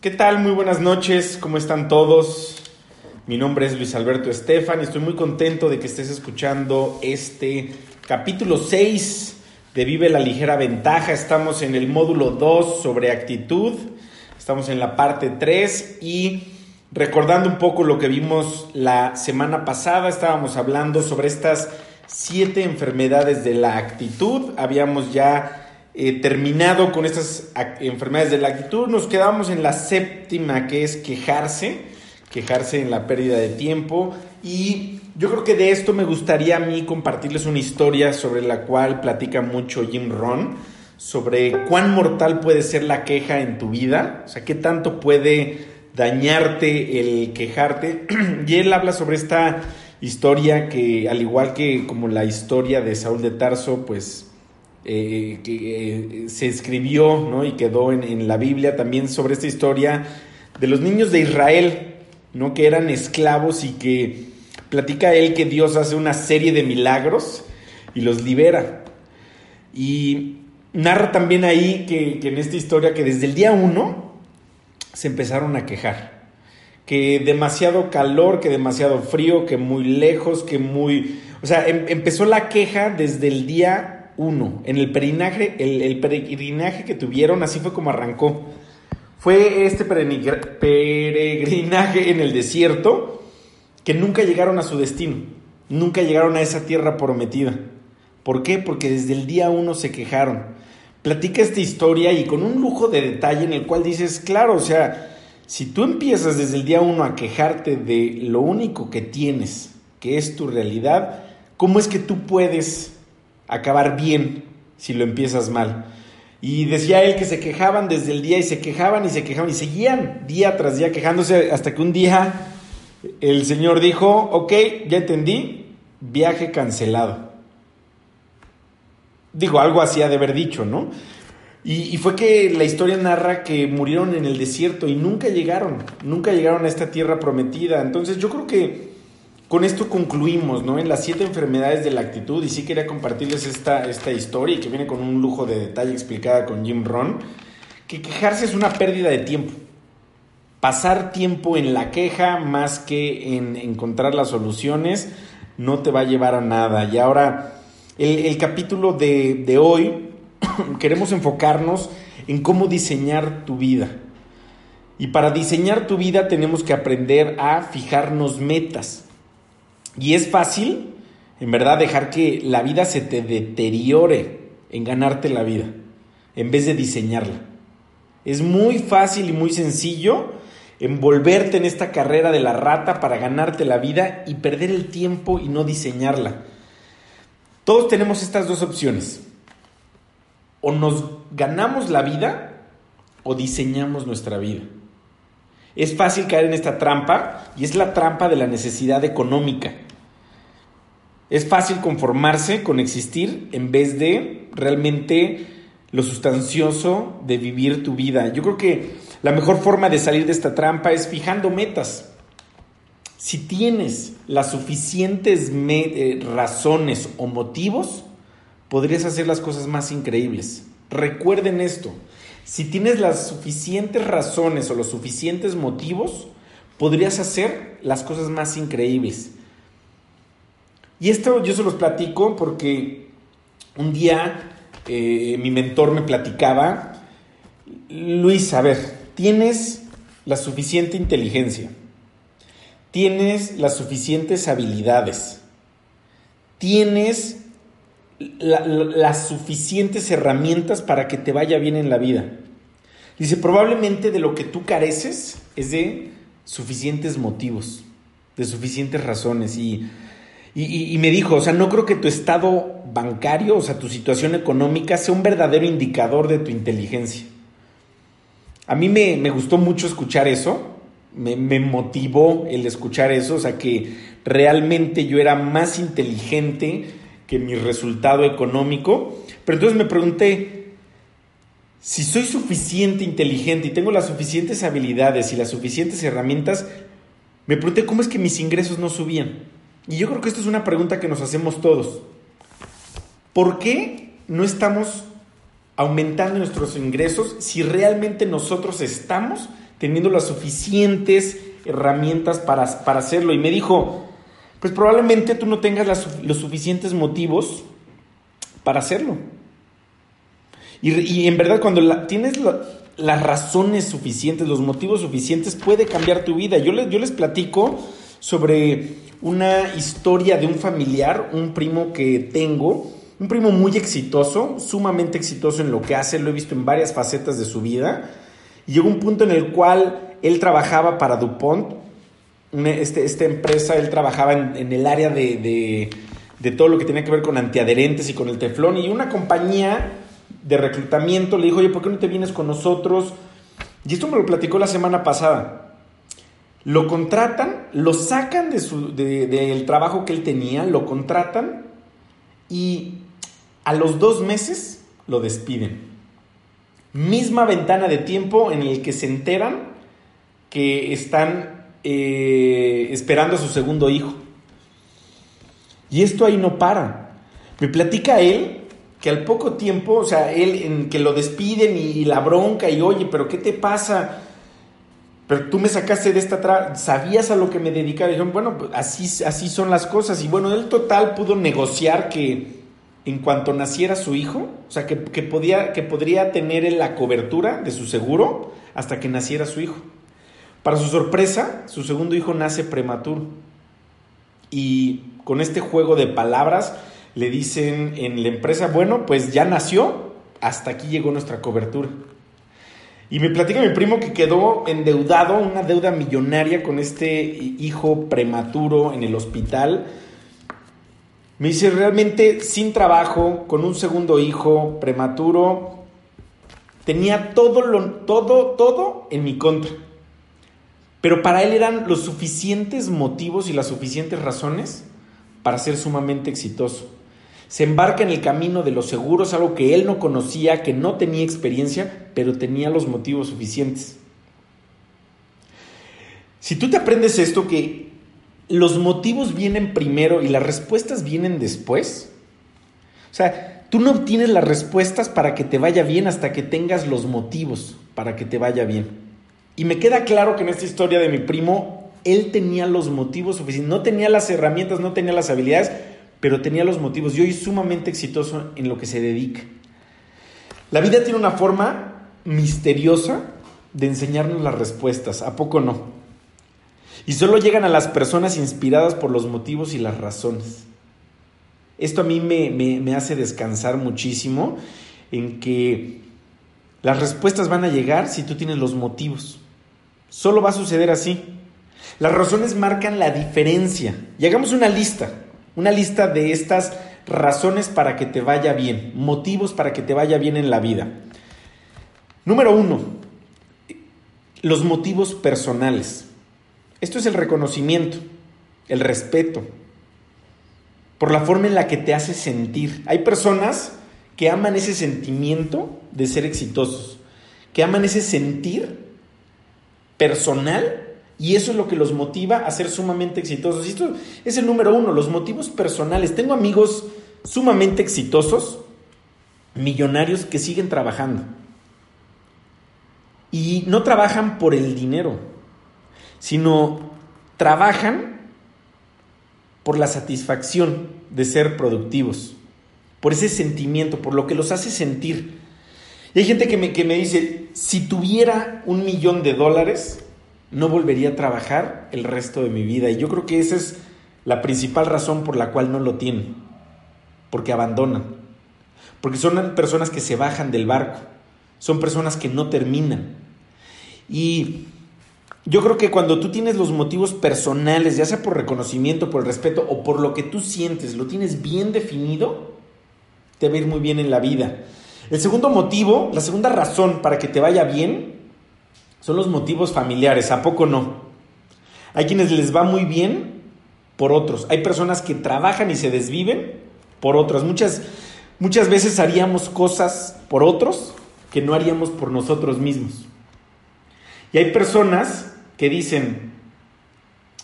¿Qué tal? Muy buenas noches, ¿cómo están todos? Mi nombre es Luis Alberto Estefan y estoy muy contento de que estés escuchando este capítulo 6 de Vive la ligera ventaja. Estamos en el módulo 2 sobre actitud, estamos en la parte 3 y recordando un poco lo que vimos la semana pasada, estábamos hablando sobre estas siete enfermedades de la actitud. Habíamos ya eh, terminado con estas enfermedades de la actitud, nos quedamos en la séptima, que es quejarse, quejarse en la pérdida de tiempo. Y yo creo que de esto me gustaría a mí compartirles una historia sobre la cual platica mucho Jim Ron, sobre cuán mortal puede ser la queja en tu vida, o sea, qué tanto puede dañarte el quejarte. y él habla sobre esta historia que, al igual que como la historia de Saúl de Tarso, pues eh, que eh, se escribió ¿no? y quedó en, la Biblia también sobre esta historia de los niños de Israel, ¿no? que eran esclavos y que platica él que Dios hace una serie de milagros y los libera. Y narra también ahí que, que en esta historia que desde el día uno se empezaron a quejar que demasiado calor, que demasiado frío, que muy lejos, que muy... O sea, em, empezó la queja desde el día uno. En el peregrinaje, el, peregrinaje que tuvieron, así fue como arrancó. Fue este peregrinaje en el desierto que nunca llegaron a su destino, nunca llegaron a esa tierra prometida. ¿Por qué? Porque desde el día uno se quejaron. Platica esta historia y con un lujo de detalle en el cual dices, claro, o sea, si tú empiezas desde el día uno a quejarte de lo único que tienes, que es tu realidad, ¿cómo es que tú puedes acabar bien si lo empiezas mal. Y decía él que se quejaban desde el día y se quejaban y se quejaban y seguían día tras día quejándose hasta que un día el Señor dijo, ok, ya entendí, viaje cancelado. Digo, algo así ha de haber dicho, ¿no? Y, y, fue que la historia narra que murieron en el desierto y nunca llegaron, nunca llegaron a esta tierra prometida. Entonces yo creo que con esto concluimos, ¿no? En las siete enfermedades de la actitud, y sí quería compartirles esta, esta historia que viene con un lujo de detalle explicada con Jim Ron, que quejarse es una pérdida de tiempo. Pasar tiempo en la queja más que en encontrar las soluciones no te va a llevar a nada. Y ahora, el, capítulo de, de hoy, queremos enfocarnos en cómo diseñar tu vida. Y para diseñar tu vida tenemos que aprender a fijarnos metas. Y es fácil, en verdad, dejar que la vida se te deteriore en ganarte la vida, en vez de diseñarla. Es muy fácil y muy sencillo envolverte en esta carrera de la rata para ganarte la vida y perder el tiempo y no diseñarla. Todos tenemos estas dos opciones. O nos ganamos la vida o diseñamos nuestra vida. Es fácil caer en esta trampa y es la trampa de la necesidad económica. Es fácil conformarse con existir en vez de realmente lo sustancioso de vivir tu vida. Yo creo que la mejor forma de salir de esta trampa es fijando metas. Si tienes las suficientes eh, razones o motivos, podrías hacer las cosas más increíbles. Recuerden esto, si tienes las suficientes razones o los suficientes motivos, podrías hacer las cosas más increíbles. Y esto yo se los platico porque un día eh, mi mentor me platicaba, Luis, a ver, tienes la suficiente inteligencia, tienes las suficientes habilidades, tienes las suficientes herramientas para que te vaya bien en la vida. Dice, probablemente de lo que tú careces es de suficientes motivos, de suficientes razones. Y y, me dijo, o sea, no creo que tu estado bancario, o sea, tu situación económica sea un verdadero indicador de tu inteligencia. A mí me, gustó mucho escuchar eso, me, me, motivó el escuchar eso, o sea, que realmente yo era más inteligente que mi resultado económico. Pero entonces me pregunté, si soy suficiente inteligente y tengo las suficientes habilidades y las suficientes herramientas, me pregunté cómo es que mis ingresos no subían. Y yo creo que esto es una pregunta que nos hacemos todos. ¿Por qué no estamos aumentando nuestros ingresos si realmente nosotros estamos teniendo las suficientes herramientas para, para hacerlo. Y me dijo, pues probablemente tú no tengas los suficientes motivos para hacerlo. Y, en verdad cuando tienes las razones suficientes, los motivos suficientes, puede cambiar tu vida. Yo les, yo les platico sobre una historia de un familiar, un primo que tengo, un primo muy exitoso, sumamente exitoso en lo que hace, lo he visto en varias facetas de su vida. Y llegó un punto en el cual él trabajaba para DuPont, este, esta empresa, él trabajaba en, el área de, todo lo que tenía que ver con antiadherentes y con el teflón, y una compañía de reclutamiento le dijo, oye, ¿por qué no te vienes con nosotros? Y esto me lo platicó la semana pasada. Lo contratan, lo sacan de su, del trabajo que él tenía, lo contratan y a los dos meses lo despiden. Misma ventana de tiempo en el que se enteran que están eh, esperando a su segundo hijo. Y esto ahí no para. Me platica él que al poco tiempo, o sea, él en que lo despiden y, la bronca y oye, pero ¿qué te pasa? Pero tú me sacaste de esta, sabías a lo que me dedicaba. Dijeron, bueno, pues, así, así son las cosas. Y bueno, él total pudo negociar que en cuanto naciera su hijo, o sea, que, podía, que podría tener la cobertura de su seguro hasta que naciera su hijo. Para su sorpresa, su segundo hijo nace prematuro. Y con este juego de palabras, le dicen en la empresa, bueno, pues ya nació, hasta aquí llegó nuestra cobertura. Y me platica mi primo que quedó endeudado, una deuda millonaria con este hijo prematuro en el hospital. Me dice, realmente sin trabajo, con un segundo hijo prematuro, tenía todo, lo, todo, todo en mi contra. Pero para él eran los suficientes motivos y las suficientes razones para ser sumamente exitoso se embarca en el camino de los seguros, algo que él no conocía, que no tenía experiencia, pero tenía los motivos suficientes. Si tú te aprendes esto, que los motivos vienen primero y las respuestas vienen después, o sea, tú no obtienes las respuestas para que te vaya bien hasta que tengas los motivos para que te vaya bien. Y me queda claro que en esta historia de mi primo, él tenía los motivos suficientes, no tenía las herramientas, no tenía las habilidades, pero tenía los motivos y hoy es sumamente exitoso en lo que se dedica. La vida tiene una forma misteriosa de enseñarnos las respuestas, ¿a poco no? Y solo llegan a las personas inspiradas por los motivos y las razones. Esto a mí me, me hace descansar muchísimo en que las respuestas van a llegar si tú tienes los motivos. Solo va a suceder así. Las razones marcan la diferencia. Y hagamos una lista. Una lista de estas razones para que te vaya bien, motivos para que te vaya bien en la vida. Número uno, los motivos personales. Esto es el reconocimiento, el respeto, por la forma en la que te hace sentir. Hay personas que aman ese sentimiento de ser exitosos, que aman ese sentir personal y eso es lo que los motiva a ser sumamente exitosos. Y esto es el número uno, los motivos personales. Tengo amigos sumamente exitosos, millonarios, que siguen trabajando. Y no trabajan por el dinero, sino trabajan por la satisfacción de ser productivos, por ese sentimiento, por lo que los hace sentir. Y hay gente que me, que me dice, si tuviera un millón de dólares, no volvería a trabajar el resto de mi vida. Y yo creo que esa es la principal razón por la cual no lo tienen. Porque abandonan. Porque son personas que se bajan del barco. Son personas que no terminan. Y yo creo que cuando tú tienes los motivos personales, ya sea por reconocimiento, por el respeto o por lo que tú sientes, lo tienes bien definido, te va a ir muy bien en la vida. El segundo motivo, la segunda razón para que te vaya bien, son los motivos familiares, ¿a poco no? Hay quienes les va muy bien por otros. Hay personas que trabajan y se desviven por otras. Muchas, muchas veces haríamos cosas por otros que no haríamos por nosotros mismos. Y hay personas que dicen,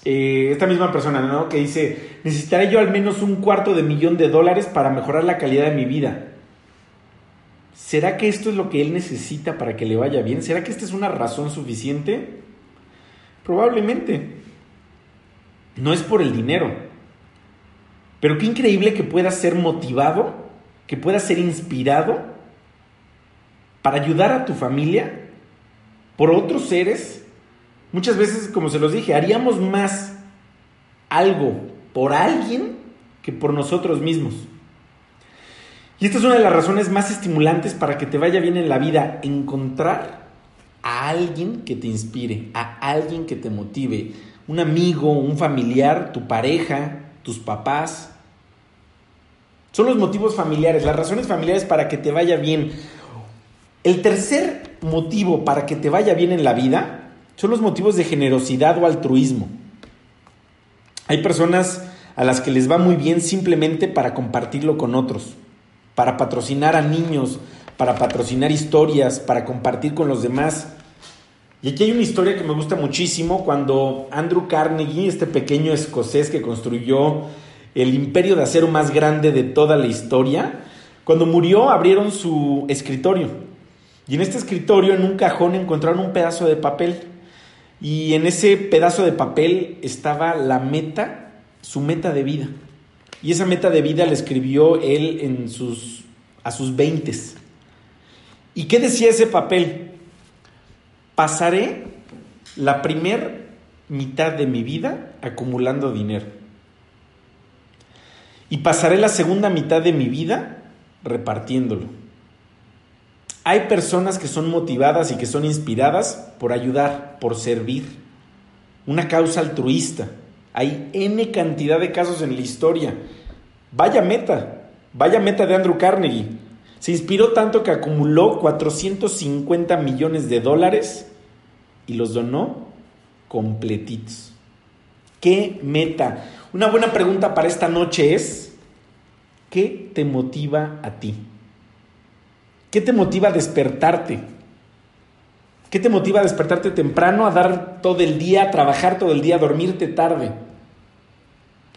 eh, esta misma persona, ¿no? Que dice, necesitaré yo al menos un cuarto de millón de dólares para mejorar la calidad de mi vida. ¿Será que esto es lo que él necesita para que le vaya bien? ¿Será que esta es una razón suficiente? Probablemente. No es por el dinero. Pero qué increíble que puedas ser motivado, que puedas ser inspirado para ayudar a tu familia por otros seres. Muchas veces, como se los dije, haríamos más algo por alguien que por nosotros mismos. Y esta es una de las razones más estimulantes para que te vaya bien en la vida, encontrar a alguien que te inspire, a alguien que te motive, un amigo, un familiar, tu pareja, tus papás. Son los motivos familiares, las razones familiares para que te vaya bien. El tercer motivo para que te vaya bien en la vida son los motivos de generosidad o altruismo. Hay personas a las que les va muy bien simplemente para compartirlo con otros para patrocinar a niños, para patrocinar historias, para compartir con los demás. Y aquí hay una historia que me gusta muchísimo cuando Andrew Carnegie, este pequeño escocés que construyó el imperio de acero más grande de toda la historia, cuando murió abrieron su escritorio. Y en este escritorio, en un cajón, encontraron un pedazo de papel. Y en ese pedazo de papel estaba la meta, su meta de vida. Y esa meta de vida la escribió él en sus, a sus veintes. ¿Y qué decía ese papel? Pasaré la primer mitad de mi vida acumulando dinero. Y pasaré la segunda mitad de mi vida repartiéndolo. Hay personas que son motivadas y que son inspiradas por ayudar, por servir. Una causa altruista. Hay N cantidad de casos en la historia. Vaya meta, vaya meta de Andrew Carnegie. Se inspiró tanto que acumuló 450 millones de dólares y los donó completitos. ¿Qué meta? Una buena pregunta para esta noche es, ¿qué te motiva a ti? ¿Qué te motiva a despertarte? ¿Qué te motiva a despertarte temprano, a dar todo el día, a trabajar todo el día, a dormirte tarde?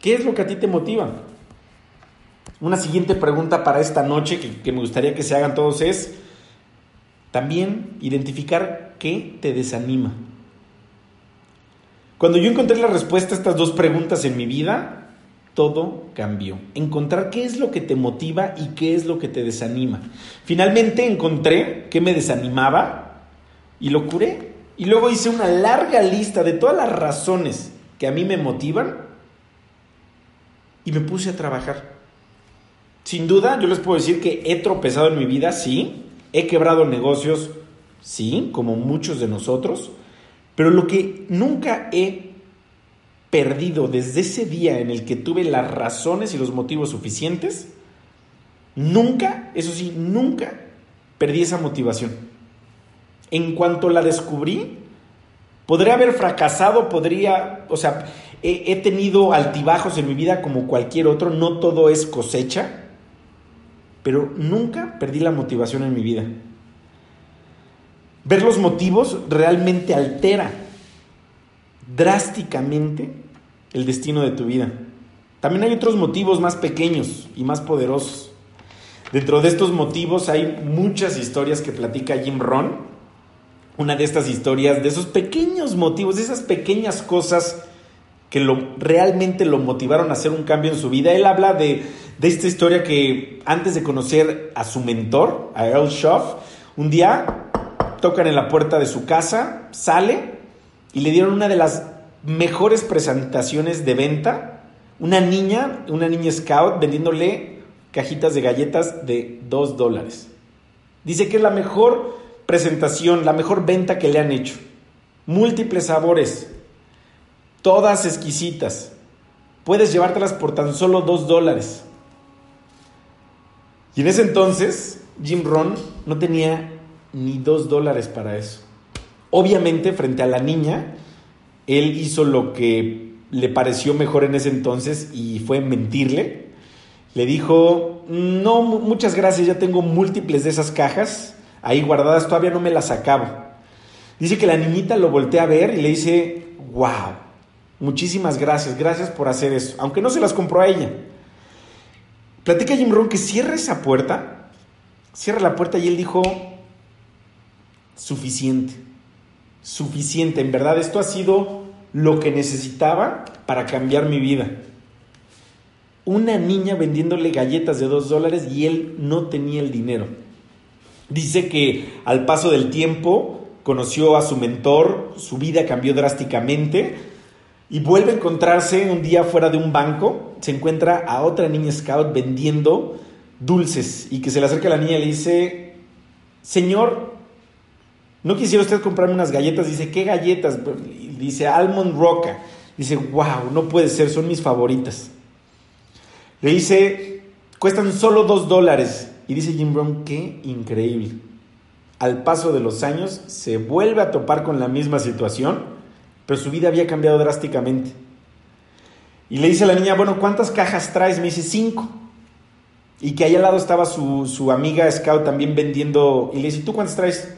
¿Qué es lo que a ti te motiva? Una siguiente pregunta para esta noche que, me gustaría que se hagan todos es también identificar qué te desanima. Cuando yo encontré la respuesta a estas dos preguntas en mi vida, todo cambió. Encontrar qué es lo que te motiva y qué es lo que te desanima. Finalmente encontré qué me desanimaba y lo curé. Y luego hice una larga lista de todas las razones que a mí me motivan y me puse a trabajar. Sin duda, yo les puedo decir que he tropezado en mi vida, sí, he quebrado negocios, sí, como muchos de nosotros, pero lo que nunca he perdido desde ese día en el que tuve las razones y los motivos suficientes, nunca, eso sí, nunca perdí esa motivación. En cuanto la descubrí, podría haber fracasado, podría, o sea, He, tenido altibajos en mi vida como cualquier otro, no todo es cosecha, pero nunca perdí la motivación en mi vida. Ver los motivos realmente altera drásticamente el destino de tu vida. También hay otros motivos más pequeños y más poderosos. Dentro de estos motivos hay muchas historias que platica Jim Ron. Una de estas historias, de esos pequeños motivos, de esas pequeñas cosas que lo, realmente lo motivaron a hacer un cambio en su vida. Él habla de, esta historia que antes de conocer a su mentor, a Earl Schaff, un día tocan en la puerta de su casa, sale y le dieron una de las mejores presentaciones de venta. Una niña, una niña scout vendiéndole cajitas de galletas de 2 dólares. Dice que es la mejor presentación, la mejor venta que le han hecho. Múltiples sabores, todas exquisitas. Puedes llevártelas por tan solo dos dólares. Y en ese entonces, Jim Ron no tenía ni dos dólares para eso. Obviamente, frente a la niña, él hizo lo que le pareció mejor en ese entonces y fue mentirle. Le dijo, no, muchas gracias, ya tengo múltiples de esas cajas ahí guardadas, todavía no me las acabo. Dice que la niñita lo voltea a ver y le dice, wow, Muchísimas gracias, gracias por hacer eso, aunque no se las compró a ella. Platica Jim Rohn que cierra esa puerta Cierra la puerta y él dijo, suficiente, suficiente, en verdad esto ha sido lo que necesitaba para cambiar mi vida. Una niña vendiéndole galletas de dos dólares y él no tenía el dinero. Dice que al paso del tiempo conoció a su mentor, su vida cambió drásticamente y vuelve a encontrarse un día fuera de un banco, se encuentra a otra niña scout vendiendo dulces y que se le acerca a la niña y le dice, Señor, ¿no quisiera usted comprarme unas galletas? Dice, ¿qué galletas? Dice, Almond Roca. Dice, wow, no puede ser, son mis favoritas. Le dice, cuestan solo dos dólares. Y dice Jim Brown, qué increíble. Al paso de los años se vuelve a topar con la misma situación, pero su vida había cambiado drásticamente. Y le dice a la niña, bueno, ¿cuántas cajas traes? Me dice, cinco. Y que ahí al lado estaba su, su amiga Scout también vendiendo. Y le dice, ¿tú cuántas traes?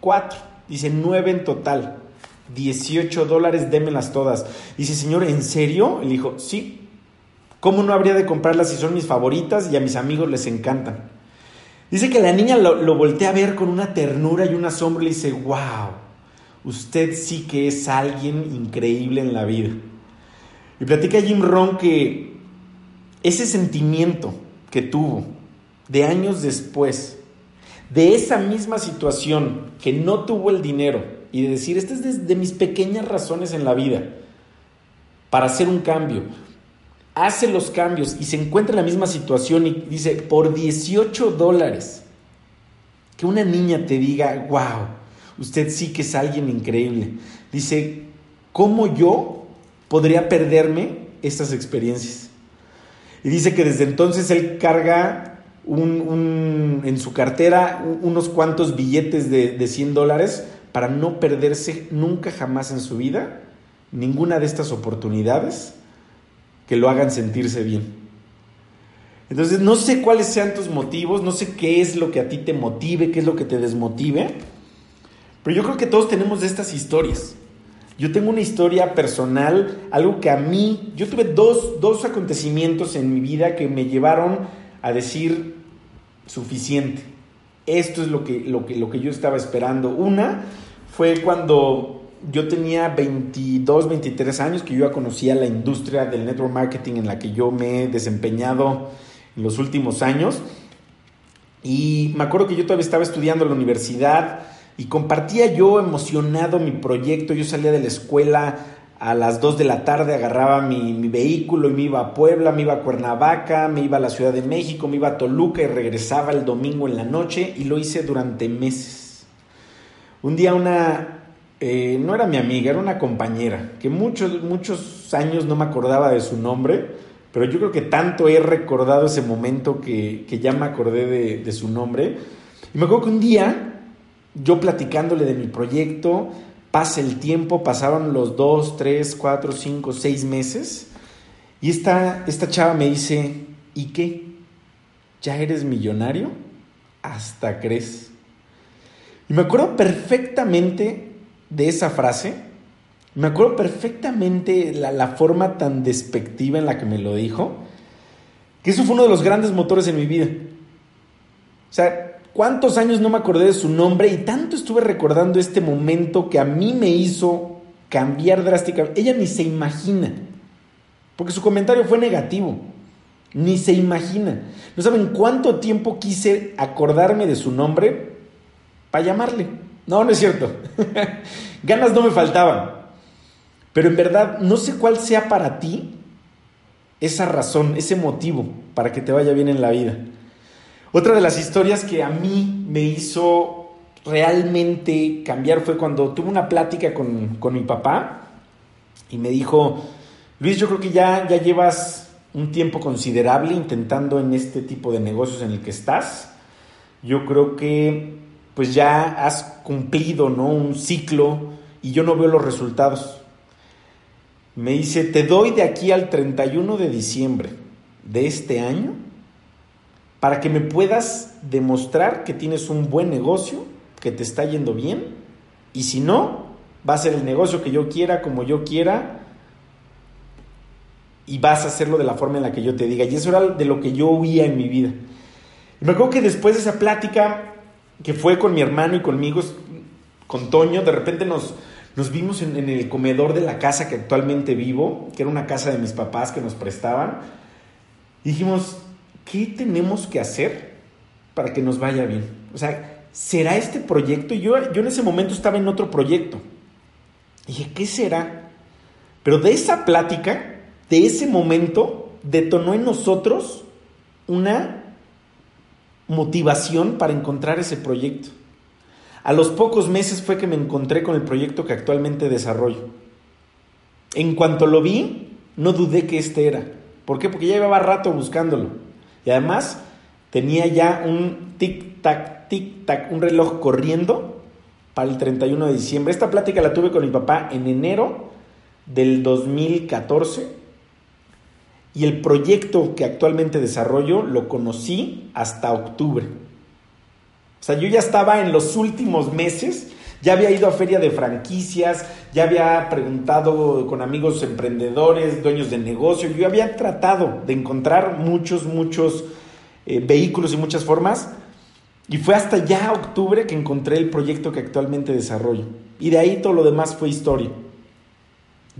Cuatro. Dice, nueve en total. 18 dólares, démelas todas. Dice, señor, ¿en serio? Le dijo, sí. ¿Cómo no habría de comprarlas si son mis favoritas y a mis amigos les encantan? Dice que la niña lo, lo voltea a ver con una ternura y un asombro y le dice, wow, usted sí que es alguien increíble en la vida. Y platica Jim Ron que ese sentimiento que tuvo de años después, de esa misma situación, que no tuvo el dinero, y de decir, esta es de, mis pequeñas razones en la vida para hacer un cambio. Hace los cambios y se encuentra en la misma situación y dice, por 18 dólares, que una niña te diga, wow, usted sí que es alguien increíble. Dice, ¿cómo yo podría perderme estas experiencias? Y dice que desde entonces él carga en su cartera unos cuantos billetes de, de 100 dólares para no perderse nunca jamás en su vida ninguna de estas oportunidades que lo hagan sentirse bien. Entonces, no sé cuáles sean tus motivos, no sé qué es lo que a ti te motive, qué es lo que te desmotive, pero yo creo que todos tenemos estas historias. Yo tengo una historia personal, algo que a mí, yo tuve dos, dos acontecimientos en mi vida que me llevaron a decir suficiente. Esto es lo que, lo que, lo que yo estaba esperando. Una fue cuando yo tenía 22, 23 años, que yo ya conocía la industria del network marketing en la que yo me he desempeñado en los últimos años. Y me acuerdo que yo todavía estaba estudiando en la universidad y compartía yo emocionado mi proyecto. Yo salía de la escuela a las 2 de la tarde, agarraba mi, mi, vehículo y me iba a Puebla, me iba a Cuernavaca, me iba a la Ciudad de México, me iba a Toluca y regresaba el domingo en la noche y lo hice durante meses. Un día una, eh, no era mi amiga, era una compañera, que muchos, muchos años no me acordaba de su nombre, pero yo creo que tanto he recordado ese momento que, que ya me acordé de, de su nombre. Y me acuerdo que un día, yo platicándole de mi proyecto, pasa el tiempo, pasaron los dos, tres, cuatro, cinco, seis meses, y esta, esta chava me dice, ¿y qué? ¿Ya eres millonario? Hasta crees. Y me acuerdo perfectamente de esa frase, me acuerdo perfectamente la, la forma tan despectiva en la que me lo dijo, que eso fue uno de los grandes motores en mi vida. O sea, ¿Cuántos años no me acordé de su nombre y tanto estuve recordando este momento que a mí me hizo cambiar drásticamente? Ella ni se imagina, porque su comentario fue negativo, ni se imagina. No saben cuánto tiempo quise acordarme de su nombre para llamarle. No, no es cierto. Ganas no me faltaban. Pero en verdad no sé cuál sea para ti esa razón, ese motivo para que te vaya bien en la vida. Otra de las historias que a mí me hizo realmente cambiar fue cuando tuve una plática con, mi papá y me dijo, Luis, yo creo que ya, ya llevas un tiempo considerable intentando en este tipo de negocios en el que estás. Yo creo que pues ya has cumplido ¿no? un ciclo y yo no veo los resultados. Me dice, te doy de aquí al 31 de diciembre de este año para que me puedas demostrar que tienes un buen negocio, que te está yendo bien, y si no, va a ser el negocio que yo quiera, como yo quiera, y vas a hacerlo de la forma en la que yo te diga. Y eso era de lo que yo huía en mi vida. Y me acuerdo que después de esa plática, que fue con mi hermano y conmigo, con Toño, de repente nos, nos vimos en, en, el comedor de la casa que actualmente vivo, que era una casa de mis papás que nos prestaban. Y dijimos, ¿qué tenemos que hacer para que nos vaya bien? O sea, ¿será este proyecto? Yo, yo en ese momento estaba en otro proyecto. Dije, ¿qué será? Pero de esa plática, de ese momento, detonó en nosotros una motivación para encontrar ese proyecto. A los pocos meses fue que me encontré con el proyecto que actualmente desarrollo. En cuanto lo vi, no dudé que este era. ¿Por qué? Porque ya llevaba rato buscándolo. Y además tenía ya un tic-tac, tic-tac, un reloj corriendo para el 31 de diciembre. Esta plática la tuve con mi papá en enero del 2014 y el proyecto que actualmente desarrollo lo conocí hasta octubre. O sea, yo ya estaba en los últimos meses, ya había ido a feria de franquicias, ya había preguntado con amigos emprendedores, dueños de negocio, yo había tratado de encontrar muchos, muchos eh, vehículos y muchas formas. Y fue hasta ya octubre que encontré el proyecto que actualmente desarrollo. Y de ahí todo lo demás fue historia.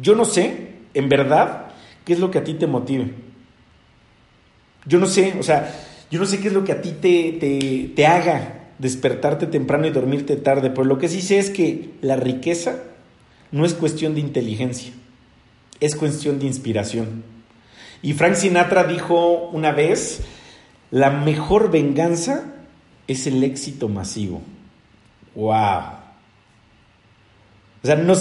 Yo no sé, en verdad, qué es lo que a ti te motive. Yo no sé, o sea, yo no sé qué es lo que a ti te, te, te haga despertarte temprano y dormirte tarde, pero lo que sí sé es que la riqueza no es cuestión de inteligencia, es cuestión de inspiración. Y Frank Sinatra dijo una vez, la mejor venganza es el éxito masivo. ¡Wow! O sea, no